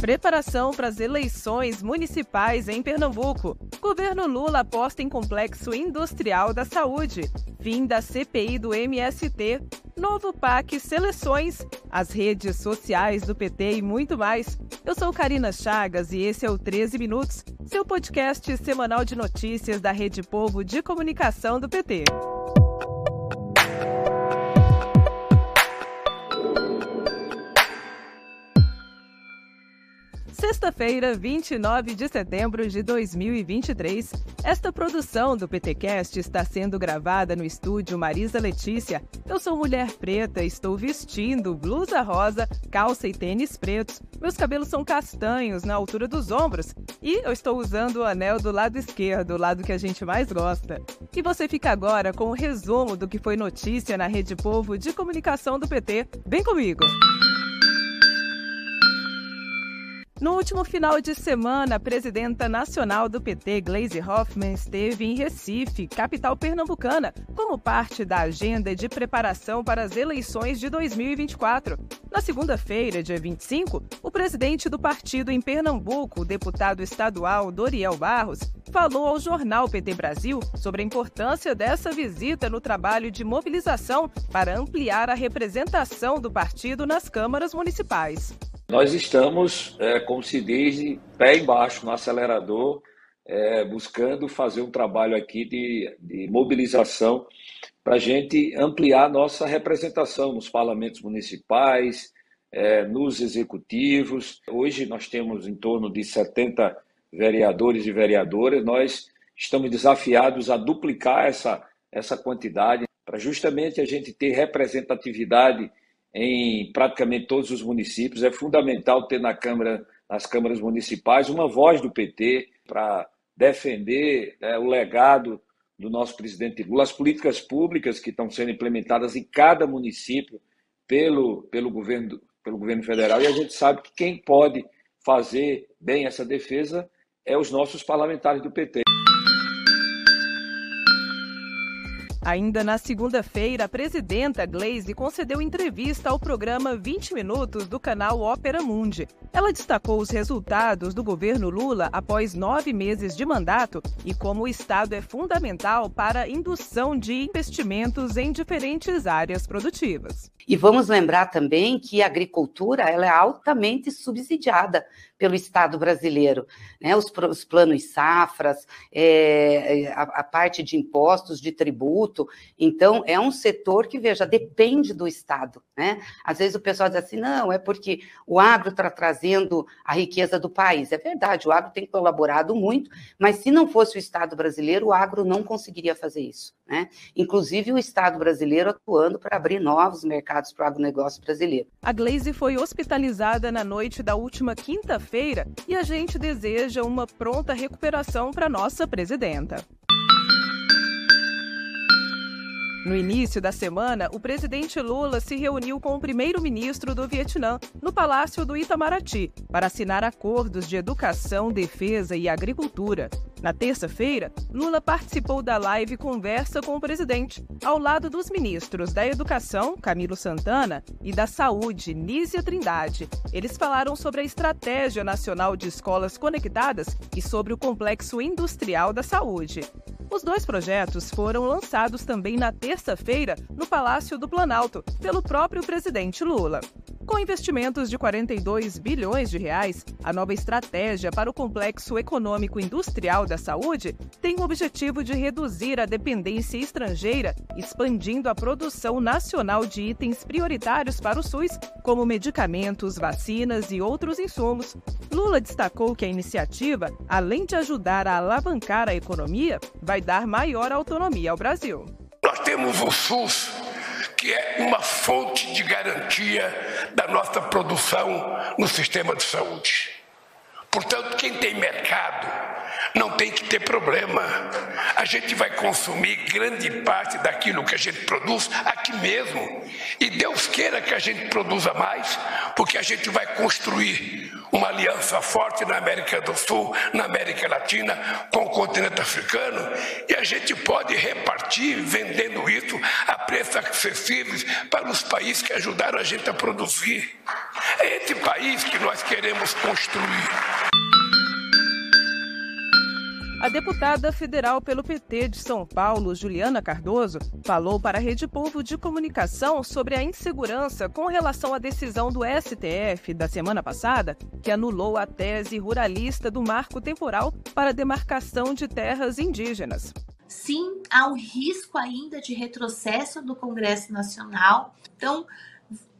Preparação para as eleições municipais em Pernambuco. Governo Lula aposta em complexo industrial da saúde. Fim da CPI do MST. Novo PAC Seleções. As redes sociais do PT e muito mais. Eu sou Karina Chagas e esse é o 13 Minutos, seu podcast semanal de notícias da Rede Povo de Comunicação do PT. Sexta-feira, 29 de setembro de 2023. Esta produção do PTcast está sendo gravada no estúdio Marisa Letícia. Eu sou mulher preta, estou vestindo blusa rosa, calça e tênis pretos. Meus cabelos são castanhos na altura dos ombros e eu estou usando o anel do lado esquerdo, o lado que a gente mais gosta. E você fica agora com o resumo do que foi notícia na Rede Povo de Comunicação do PT. Vem comigo! No último final de semana, a presidenta nacional do PT, Gleisi Hoffmann, esteve em Recife, capital pernambucana, como parte da agenda de preparação para as eleições de 2024. Na segunda-feira, dia 25, o presidente do partido em Pernambuco, o deputado estadual Doriel Barros, falou ao jornal PT Brasil sobre a importância dessa visita no trabalho de mobilização para ampliar a representação do partido nas câmaras municipais. Nós estamos, é, como se diz, pé embaixo no acelerador, é, buscando fazer um trabalho aqui de, de mobilização para a gente ampliar nossa representação nos parlamentos municipais, é, nos executivos. Hoje nós temos em torno de 70 vereadores e vereadoras, nós estamos desafiados a duplicar essa, essa quantidade para justamente a gente ter representatividade em praticamente todos os municípios. É fundamental ter na Câmara, nas câmaras municipais uma voz do PT para defender né, o legado do nosso presidente Lula, as políticas públicas que estão sendo implementadas em cada município pelo, pelo, governo, pelo governo federal. E a gente sabe que quem pode fazer bem essa defesa é os nossos parlamentares do PT. Ainda na segunda-feira, a presidenta Glaze concedeu entrevista ao programa 20 Minutos do canal Ópera Mundi. Ela destacou os resultados do governo Lula após nove meses de mandato e como o Estado é fundamental para a indução de investimentos em diferentes áreas produtivas. E vamos lembrar também que a agricultura ela é altamente subsidiada pelo Estado brasileiro. Né? Os, os planos safras, é, a, a, parte de impostos, de tributo. Então, é um setor que, veja, depende do Estado. Né? Às vezes o pessoal diz assim, não, é porque o agro está trazendo a riqueza do país. É verdade, o agro tem colaborado muito, mas se não fosse o Estado brasileiro, o agro não conseguiria fazer isso. Né? Inclusive o Estado brasileiro atuando para abrir novos mercados para o agronegócio brasileiro. A Glaze foi hospitalizada na noite da última quinta-feira feira e a gente deseja uma pronta recuperação para nossa presidenta. No início da semana, o presidente Lula se reuniu com o primeiro-ministro do Vietnã no Palácio do Itamaraty para assinar acordos de educação, defesa e agricultura. Na terça-feira, Lula participou da live Conversa com o presidente, ao lado dos ministros da Educação, Camilo Santana, e da Saúde, Nízia Trindade. Eles falaram sobre a Estratégia Nacional de Escolas Conectadas e sobre o Complexo Industrial da Saúde. Os dois projetos foram lançados também na terça-feira no Palácio do Planalto pelo próprio presidente Lula. Com investimentos de 42 bilhões de reais, a nova estratégia para o complexo econômico industrial da saúde tem o objetivo de reduzir a dependência estrangeira, expandindo a produção nacional de itens prioritários para o SUS, como medicamentos, vacinas e outros insumos. Lula destacou que a iniciativa, além de ajudar a alavancar a economia, vai dar maior autonomia ao Brasil. Nós temos o SUS que é uma fonte de garantia da nossa produção no sistema de saúde. Portanto, quem tem mercado não tem que ter problema. A gente vai consumir grande parte daquilo que a gente produz aqui mesmo. E Deus queira que a gente produza mais, porque a gente vai construir uma aliança forte na América do Sul, na América Latina, com o continente africano, e a gente pode repartir vendendo isso a preços acessíveis para os países que ajudaram a gente a produzir. É esse país que nós queremos construir. A deputada federal pelo PT de São Paulo, Juliana Cardoso, falou para a Rede Povo de Comunicação sobre a insegurança com relação à decisão do STF da semana passada, que anulou a tese ruralista do marco temporal para demarcação de terras indígenas. Sim, há um risco ainda de retrocesso do Congresso Nacional. Então,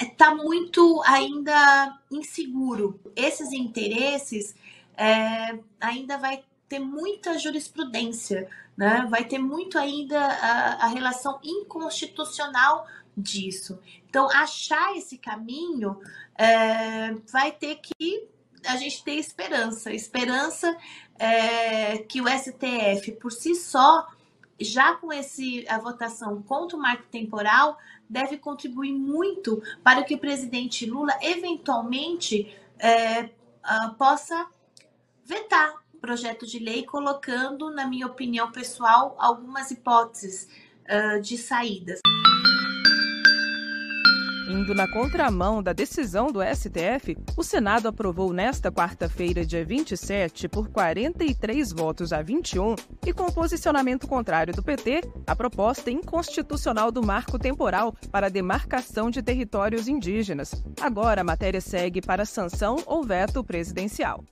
está muito ainda inseguro. Esses interesses é, ainda vai ter muita jurisprudência, né? vai ter muito ainda a, a relação inconstitucional disso. Então, achar esse caminho é, vai ter que a gente ter esperança. Esperança é, que o STF, por si só, já com esse, a votação contra o marco temporal, deve contribuir muito para que o presidente Lula, eventualmente, é, possa vetar projeto de lei, colocando, na minha opinião pessoal, algumas hipóteses uh, de saídas. Indo na contramão da decisão do STF, o Senado aprovou nesta quarta-feira, dia 27, por 43 votos a 21 e com posicionamento contrário do PT, a proposta inconstitucional do marco temporal para a demarcação de territórios indígenas. Agora a matéria segue para sanção ou veto presidencial.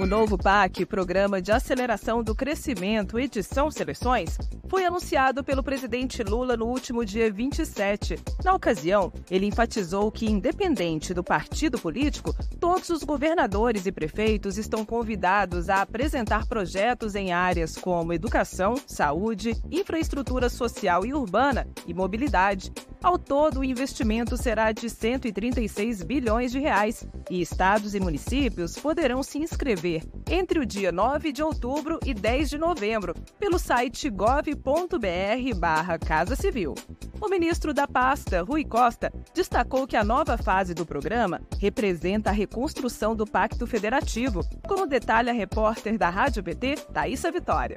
O novo PAC, Programa de Aceleração do Crescimento Edição Seleções, foi anunciado pelo presidente Lula no último dia 27. Na ocasião, ele enfatizou que, independente do partido político, todos os governadores e prefeitos estão convidados a apresentar projetos em áreas como educação, saúde, infraestrutura social e urbana e mobilidade. Ao todo, o investimento será de 136 bilhões de reais e estados e municípios poderão se inscrever entre o dia 9 de outubro e 10 de novembro pelo site gov.br/barra Casa Civil. O ministro da pasta, Rui Costa, destacou que a nova fase do programa representa a reconstrução do Pacto Federativo, como detalha a repórter da Rádio PT, Thaisa Vitória.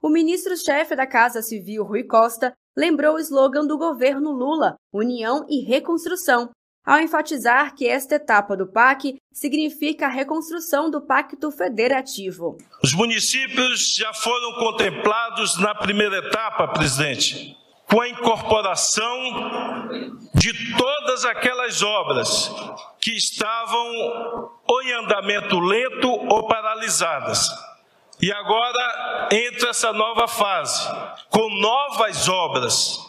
O ministro-chefe da Casa Civil, Rui Costa, lembrou o slogan do governo Lula, União e Reconstrução, ao enfatizar que esta etapa do PAC significa a reconstrução do Pacto Federativo. Os municípios já foram contemplados na primeira etapa, presidente, com a incorporação de todas aquelas obras que estavam ou em andamento lento ou paralisadas e agora entra essa nova fase, com novas obras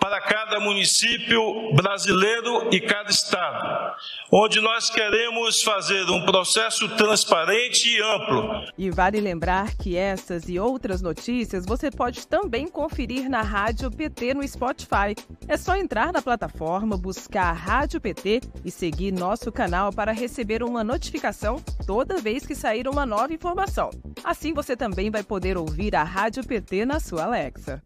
para cada município brasileiro e cada estado, onde nós queremos fazer um processo transparente e amplo. E vale lembrar que essas e outras notícias você pode também conferir na Rádio PT no Spotify. É só entrar na plataforma, buscar Rádio PT e seguir nosso canal para receber uma notificação toda vez que sair uma nova informação. Assim você também vai poder ouvir a Rádio PT na sua Alexa.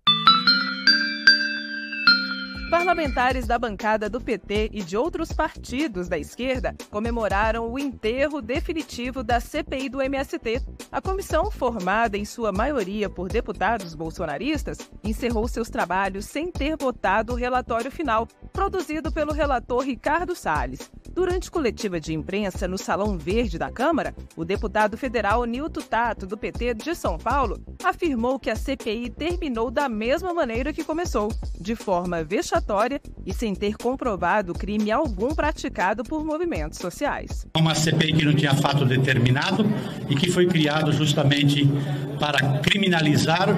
Parlamentares da bancada do PT e de outros partidos da esquerda comemoraram o enterro definitivo da CPI do MST. A comissão, formada em sua maioria por deputados bolsonaristas, encerrou seus trabalhos sem ter votado o relatório final, produzido pelo relator Ricardo Salles. Durante coletiva de imprensa no Salão Verde da Câmara, o deputado federal Nilton Tato, do PT de São Paulo, afirmou que a CPI terminou da mesma maneira que começou, de forma vexatória e sem ter comprovado crime algum praticado por movimentos sociais. Uma CPI que não tinha fato determinado e que foi criado justamente para criminalizar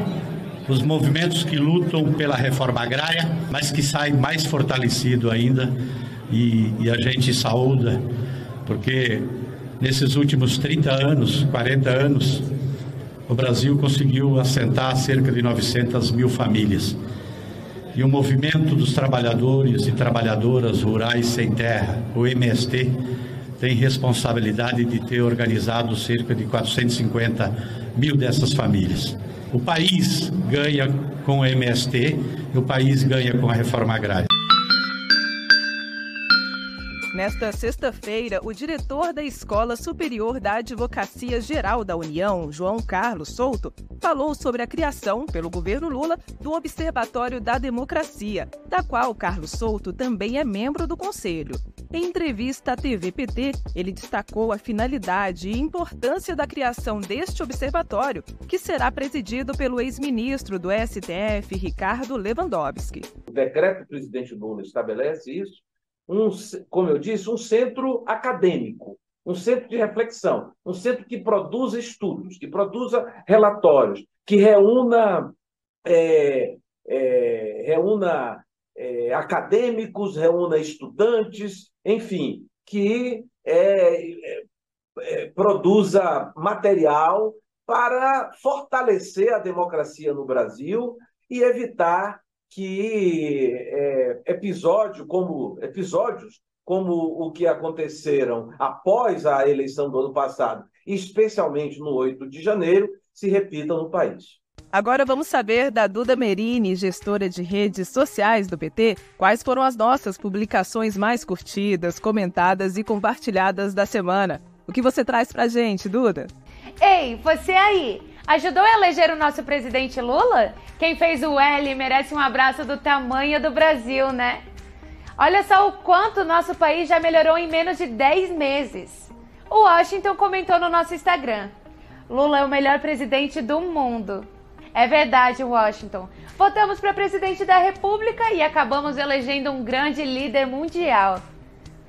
os movimentos que lutam pela reforma agrária, mas que sai mais fortalecido ainda e, e a gente saúda, porque nesses últimos 30 anos, 40 anos, o Brasil conseguiu assentar cerca de 900 mil famílias. E o movimento dos trabalhadores e trabalhadoras rurais sem terra, o MST, tem responsabilidade de ter organizado cerca de 450 mil dessas famílias. O país ganha com o MST e o país ganha com a reforma agrária. Nesta sexta-feira, o diretor da Escola Superior da Advocacia Geral da União, João Carlos Souto, falou sobre a criação, pelo governo Lula, do Observatório da Democracia, da qual Carlos Souto também é membro do conselho. Em entrevista à TV PT, ele destacou a finalidade e importância da criação deste observatório, que será presidido pelo ex-ministro do STF, Ricardo Lewandowski. O decreto do presidente Lula estabelece isso um, como eu disse, um centro acadêmico, um centro de reflexão, um centro que produza estudos, que produza relatórios, que reúna, é, é, reúna é, acadêmicos, reúna estudantes, enfim, que é, é, é, produza material para fortalecer a democracia no Brasil e evitar que é, episódio como episódios como o que aconteceram após a eleição do ano passado, especialmente no 8 de janeiro, se repitam no país. Agora vamos saber da Duda Merini, gestora de redes sociais do PT, quais foram as nossas publicações mais curtidas, comentadas e compartilhadas da semana. O que você traz pra gente, Duda? Ei, você aí! Ajudou a eleger o nosso presidente Lula? Quem fez o L merece um abraço do tamanho do Brasil, né? Olha só o quanto nosso país já melhorou em menos de 10 meses. O Washington comentou no nosso Instagram: Lula é o melhor presidente do mundo. É verdade, Washington. Votamos para presidente da República e acabamos elegendo um grande líder mundial.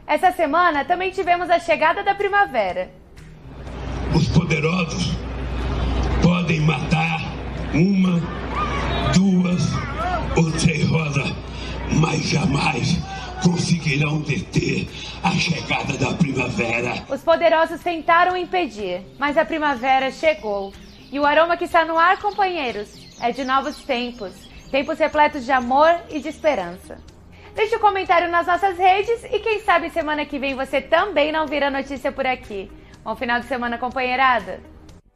Essa semana também tivemos a chegada da primavera. Os poderosos podem matar uma, duas ou três rosas, mas jamais conseguirão deter a chegada da primavera. Os poderosos tentaram impedir, mas a primavera chegou. E o aroma que está no ar, companheiros, é de novos tempos. Tempos repletos de amor e de esperança. Deixe um comentário nas nossas redes e quem sabe semana que vem você também não vira notícia por aqui. Bom final de semana, companheirada!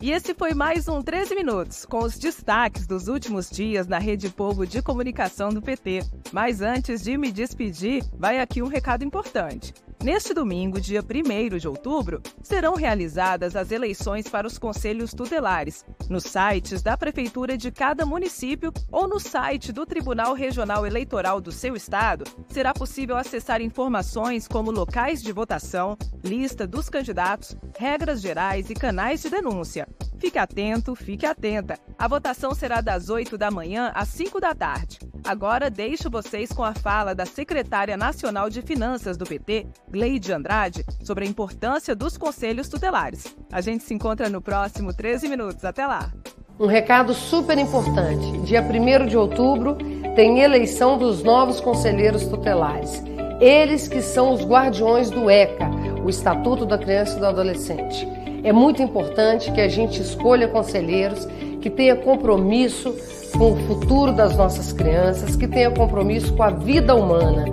E esse foi mais um 13 Minutos, com os destaques dos últimos dias na Rede Povo de Comunicação do PT. Mas antes de me despedir, vai aqui um recado importante. Neste domingo, dia 1 de outubro, serão realizadas as eleições para os conselhos tutelares, nos sites da prefeitura de cada município ou no site do Tribunal Regional Eleitoral do seu estado. Será possível acessar informações como locais de votação, lista dos candidatos, regras gerais e canais de denúncia. Fique atento, fique atenta. A votação será das 8 da manhã às 5 da tarde. Agora deixo vocês com a fala da secretária nacional de Finanças do PT, Gleide Andrade, sobre a importância dos conselhos tutelares. A gente se encontra no próximo 13 minutos. Até lá! Um recado super importante. Dia 1 de outubro tem eleição dos novos conselheiros tutelares. Eles que são os guardiões do ECA, o Estatuto da Criança e do Adolescente. É muito importante que a gente escolha conselheiros que tenha compromisso com o futuro das nossas crianças, que tenha compromisso com a vida humana.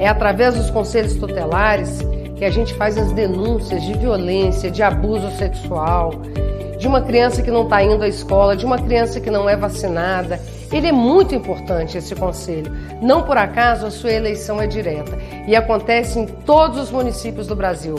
É através dos conselhos tutelares que a gente faz as denúncias de violência, de abuso sexual, de uma criança que não está indo à escola, de uma criança que não é vacinada. Ele é muito importante, esse conselho. Não por acaso a sua eleição é direta e acontece em todos os municípios do Brasil.